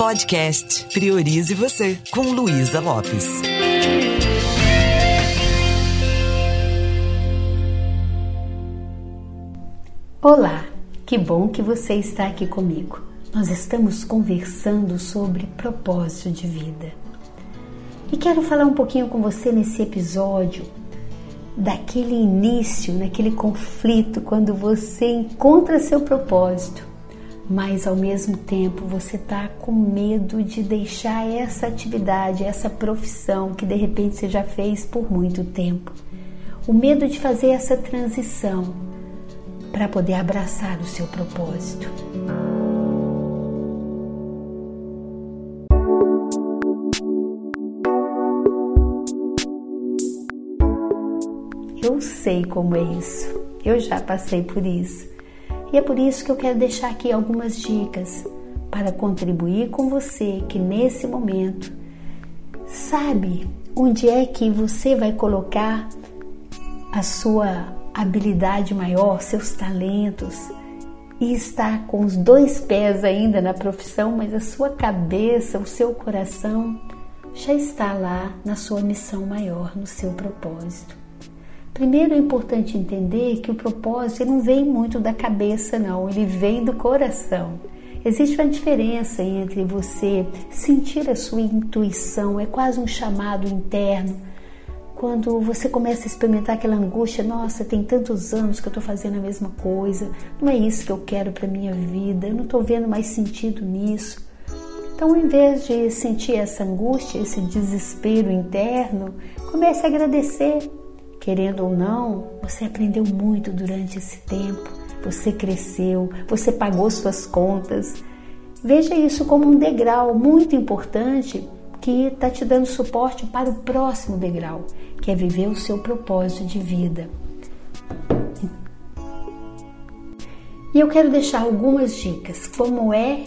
Podcast Priorize Você, com Luísa Lopes. Olá, que bom que você está aqui comigo. Nós estamos conversando sobre propósito de vida. E quero falar um pouquinho com você nesse episódio daquele início, naquele conflito, quando você encontra seu propósito, mas ao mesmo tempo você está com medo de deixar essa atividade, essa profissão que de repente você já fez por muito tempo. O medo de fazer essa transição para poder abraçar o seu propósito. Eu sei como é isso. Eu já passei por isso. E é por isso que eu quero deixar aqui algumas dicas para contribuir com você que nesse momento sabe onde é que você vai colocar a sua habilidade maior, seus talentos e está com os dois pés ainda na profissão, mas a sua cabeça, o seu coração já está lá na sua missão maior, no seu propósito. Primeiro é importante entender que o propósito não vem muito da cabeça, não, ele vem do coração. Existe uma diferença entre você sentir a sua intuição, é quase um chamado interno. Quando você começa a experimentar aquela angústia, nossa, tem tantos anos que eu estou fazendo a mesma coisa, não é isso que eu quero para minha vida, eu não estou vendo mais sentido nisso. Então, em vez de sentir essa angústia, esse desespero interno, comece a agradecer Querendo ou não, você aprendeu muito durante esse tempo, você cresceu, você pagou suas contas. Veja isso como um degrau muito importante que está te dando suporte para o próximo degrau, que é viver o seu propósito de vida. E eu quero deixar algumas dicas como é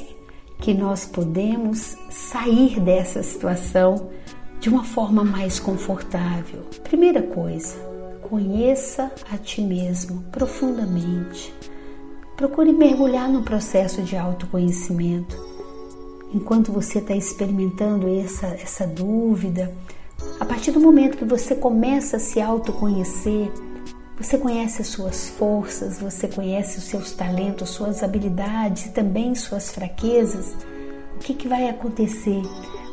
que nós podemos sair dessa situação de uma forma mais confortável. Primeira coisa, conheça a ti mesmo profundamente. Procure mergulhar no processo de autoconhecimento. Enquanto você está experimentando essa, essa dúvida, a partir do momento que você começa a se autoconhecer, você conhece as suas forças, você conhece os seus talentos, suas habilidades e também suas fraquezas. O que, que vai acontecer?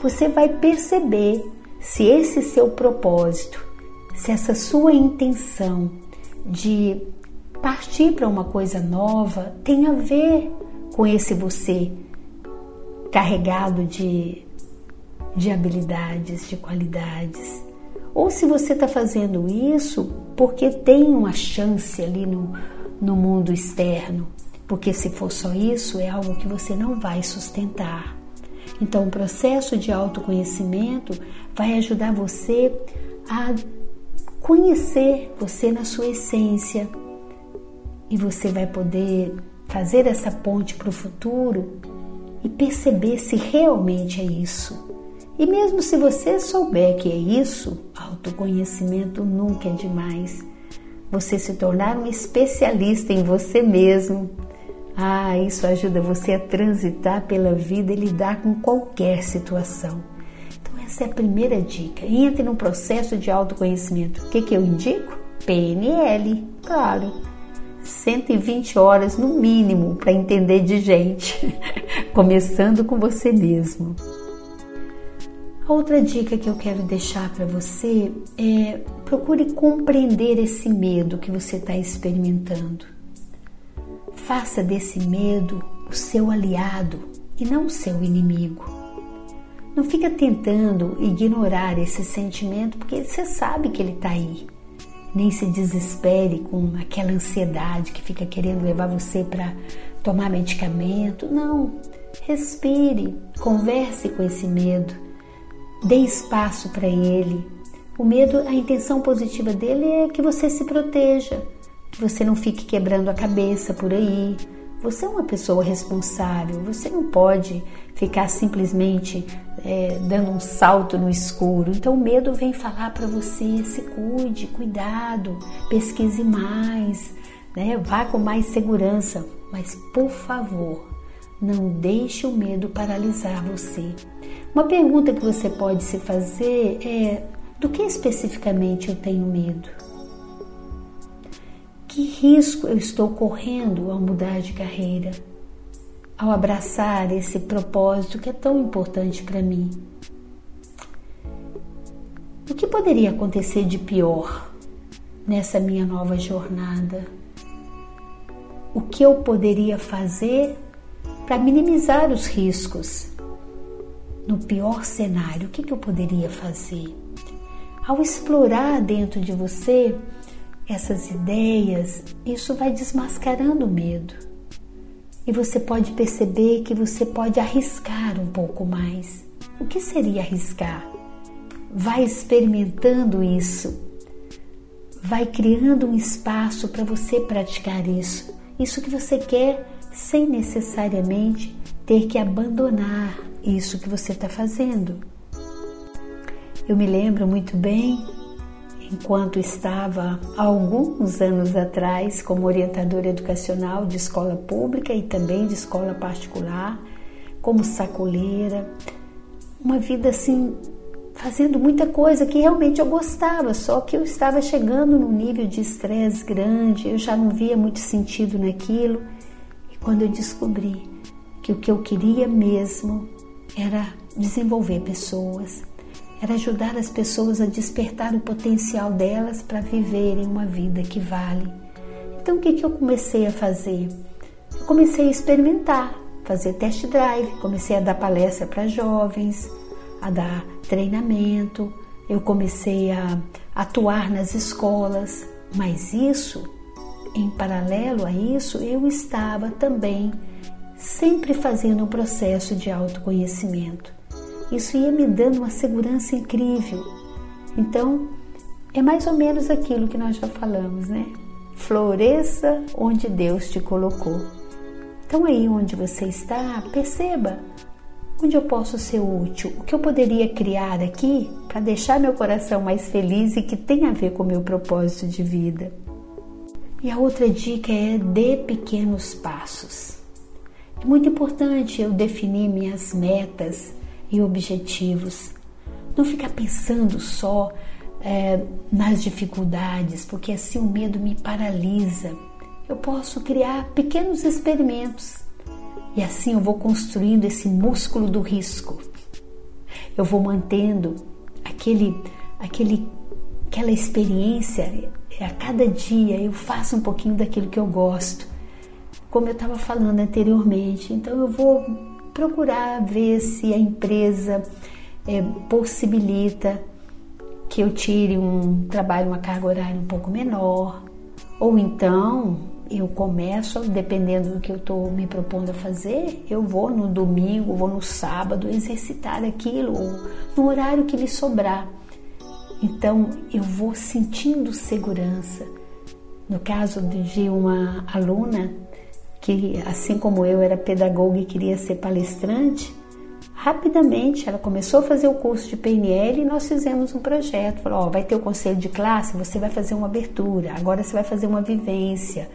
Você vai perceber se esse seu propósito, se essa sua intenção de partir para uma coisa nova tem a ver com esse você carregado de, de habilidades, de qualidades. Ou se você está fazendo isso porque tem uma chance ali no, no mundo externo, porque se for só isso, é algo que você não vai sustentar. Então, o processo de autoconhecimento vai ajudar você a conhecer você na sua essência e você vai poder fazer essa ponte para o futuro e perceber se realmente é isso. E mesmo se você souber que é isso, autoconhecimento nunca é demais. Você se tornar um especialista em você mesmo ah, isso ajuda você a transitar pela vida e lidar com qualquer situação. Então, essa é a primeira dica. Entre no processo de autoconhecimento. O que, que eu indico? PNL, claro. 120 horas no mínimo para entender de gente, começando com você mesmo. Outra dica que eu quero deixar para você é procure compreender esse medo que você está experimentando. Faça desse medo o seu aliado e não o seu inimigo. Não fica tentando ignorar esse sentimento porque você sabe que ele está aí. Nem se desespere com aquela ansiedade que fica querendo levar você para tomar medicamento. Não. Respire, converse com esse medo, dê espaço para ele. O medo, a intenção positiva dele é que você se proteja você não fique quebrando a cabeça por aí. Você é uma pessoa responsável, você não pode ficar simplesmente é, dando um salto no escuro. Então o medo vem falar para você: se cuide, cuidado, pesquise mais, né? vá com mais segurança. Mas por favor, Não deixe o medo paralisar você. Uma pergunta que você pode se fazer é: do que especificamente eu tenho medo? Que risco eu estou correndo ao mudar de carreira? Ao abraçar esse propósito que é tão importante para mim? O que poderia acontecer de pior nessa minha nova jornada? O que eu poderia fazer para minimizar os riscos? No pior cenário, o que, eu poderia fazer? Ao explorar dentro de você essas ideias, isso vai desmascarando o medo. E você pode perceber que você pode arriscar um pouco mais. O que seria arriscar? vai experimentando isso, vai criando um espaço para você praticar isso, isso que você quer, sem necessariamente ter que abandonar isso que você está fazendo. Eu me lembro muito bem, enquanto estava alguns anos atrás como orientadora educacional de escola pública e também de escola particular, como sacoleira, uma vida assim fazendo muita coisa que realmente eu gostava, só que eu estava chegando num nível de estresse grande, eu já não via muito sentido naquilo. E quando eu descobri que o que eu queria mesmo era desenvolver pessoas, era ajudar as pessoas a despertar o potencial delas para viverem uma vida que vale. Então o que, que eu comecei a fazer? Eu comecei a experimentar, fazer test drive, comecei a dar palestra para jovens, a dar treinamento, eu comecei a atuar nas escolas, mas isso, em paralelo a isso, eu estava também sempre fazendo um processo de autoconhecimento. Isso ia me dando uma segurança incrível. Então, é mais ou menos aquilo que nós já falamos, né? Floresça onde Deus te colocou. Então, aí onde você está, perceba Onde eu posso ser útil? O que eu poderia criar aqui para deixar meu coração mais feliz e que tem a ver com o meu propósito de vida? E a outra dica é dê pequenos passos. É muito importante eu definir minhas metas e objetivos. Não ficar pensando só é, nas dificuldades, porque assim o medo me paralisa. Eu posso criar pequenos experimentos e assim eu vou construindo esse músculo do risco. Eu vou mantendo aquele, aquele, aquela experiência. A cada dia eu faço um pouquinho daquilo que eu gosto, como eu estava falando anteriormente. Então eu vou procurar ver se a empresa é, possibilita que eu tire um trabalho, uma carga horária um pouco menor, ou então eu começo, dependendo do que eu estou me propondo a fazer, eu vou no domingo, vou no sábado exercitar aquilo, ou no horário que lhe sobrar. Então eu vou sentindo segurança. No caso de uma aluna que, assim como eu, era pedagoga e queria ser palestrante, rapidamente ela começou a fazer o curso de PNL e nós fizemos um projeto. Falou: oh, vai ter o conselho de classe, você vai fazer uma abertura, agora você vai fazer uma vivência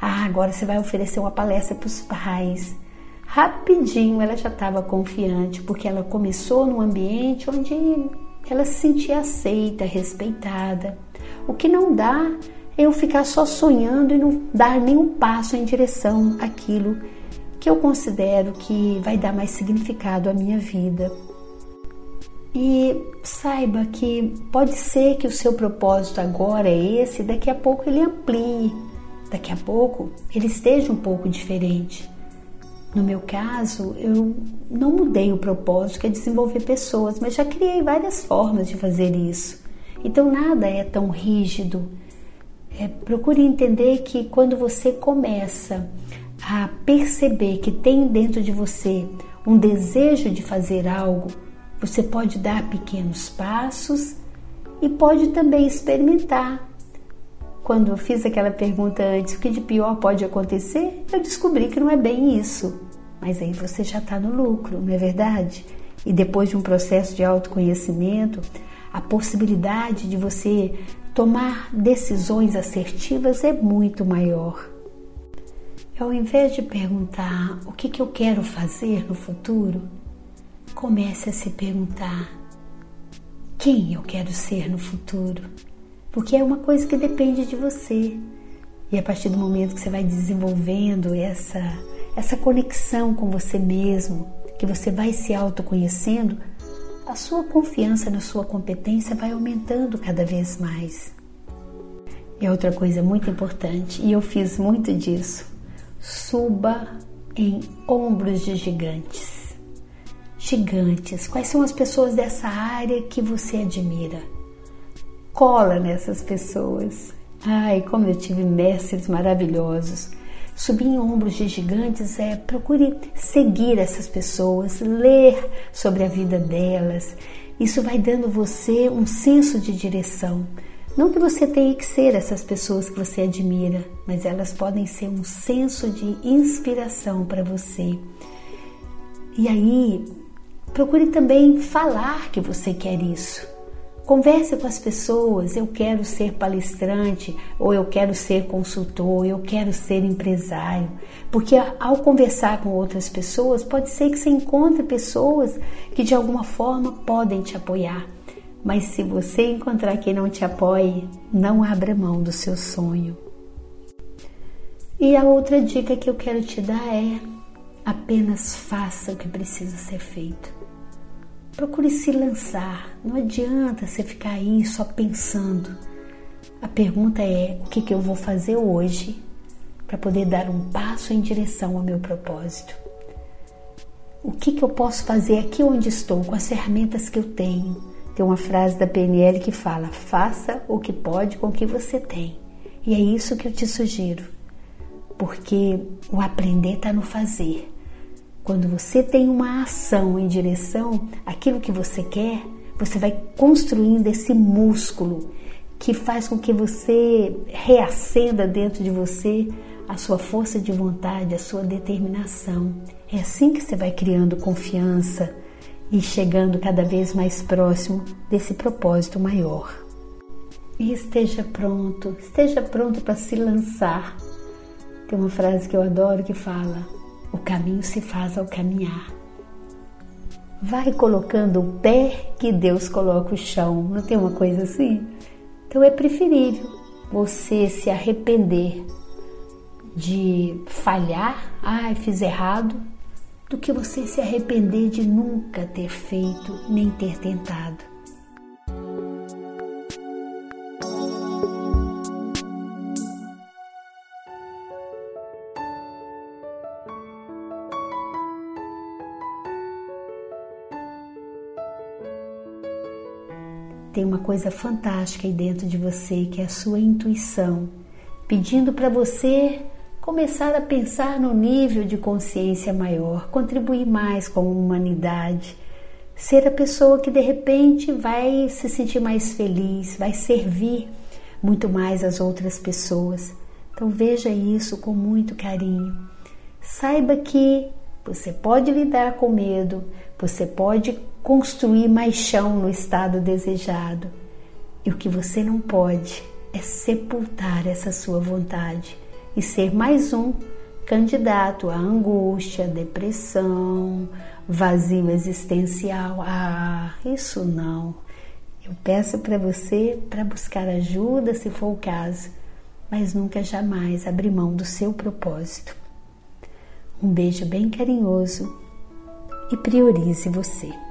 ah, agora você vai oferecer uma palestra para os pais. Rapidinho ela já estava confiante, porque ela começou num ambiente onde ela se sentia aceita, respeitada. O que não dá eu ficar só sonhando e não dar nenhum passo em direção àquilo que eu considero que vai dar mais significado à minha vida. E saiba que pode ser que o seu propósito agora é esse, daqui a pouco ele amplie, daqui a pouco ele esteja um pouco diferente. No meu caso, eu não mudei o propósito que é desenvolver pessoas, mas já criei várias formas de fazer isso. Então nada é tão rígido. É, procure entender que quando você começa a perceber que tem dentro de você um desejo de fazer algo, você pode dar pequenos passos e pode também experimentar quando eu fiz aquela pergunta antes, o que de pior pode acontecer, eu descobri que não é bem isso. Mas aí você já está no lucro, não é verdade? E depois de um processo de autoconhecimento, a possibilidade de você tomar decisões assertivas é muito maior. Ao invés de perguntar o que, que eu quero fazer no futuro, comece a se perguntar quem eu quero ser no futuro. Porque é uma coisa que depende de você. E a partir do momento que você vai desenvolvendo essa, essa conexão com você mesmo, que você vai se autoconhecendo, a sua confiança na sua competência vai aumentando cada vez mais. E outra coisa muito importante, e eu fiz muito disso, suba em ombros de gigantes. Gigantes, quais são as pessoas dessa área que você admira? Cola nessas pessoas. Ai, como eu tive mestres maravilhosos Subir em ombros de gigantes é procure seguir essas pessoas, ler sobre a vida delas. Isso vai dando você um senso de direção. Não que você tenha que ser essas pessoas que você admira, mas elas podem ser um senso de inspiração para você. E aí, procure também falar que você quer isso. Converse com as pessoas. Eu quero ser palestrante, ou eu quero ser consultor, eu quero ser empresário. Porque ao conversar com outras pessoas, pode ser que você encontre pessoas que de alguma forma podem te apoiar. Mas se você encontrar quem não te apoie, não abra mão do seu sonho. E a outra dica que eu quero te dar é: apenas faça o que precisa ser feito. Procure se lançar. Não adianta você ficar aí só pensando. A pergunta é: o que, que eu vou fazer hoje para poder dar um passo em direção ao meu propósito? O que, que eu posso fazer aqui onde estou, com as ferramentas que eu tenho? Tem uma frase da PNL que fala: faça o que pode com o que você tem. E é isso que eu te sugiro, porque o aprender está no fazer. Quando você tem uma ação em direção àquilo que você quer, você vai construindo esse músculo que faz com que você reacenda dentro de você a sua força de vontade, a sua determinação. É assim que você vai criando confiança e chegando cada vez mais próximo desse propósito maior. E esteja pronto, esteja pronto para se lançar. Tem uma frase que eu adoro que fala: o caminho se faz ao caminhar. Vai colocando o pé que Deus coloca o chão. Não tem uma coisa assim? Então é preferível você se arrepender de falhar, ai, fiz errado, do que você se arrepender de nunca ter feito nem ter tentado. Tem uma coisa fantástica aí dentro de você que é a sua intuição, pedindo para você começar a pensar no nível de consciência maior, contribuir mais com a humanidade, ser a pessoa que de repente vai se sentir mais feliz, vai servir muito mais as outras pessoas. Então veja isso com muito carinho. Saiba que você pode lidar com medo, você pode construir mais chão no estado desejado. E o que você não pode é sepultar essa sua vontade e ser mais um candidato à angústia, depressão, vazio existencial. Ah, isso não. Eu peço para você para buscar ajuda se for o caso, mas nunca jamais abrir mão do seu propósito. Um beijo bem carinhoso e priorize você.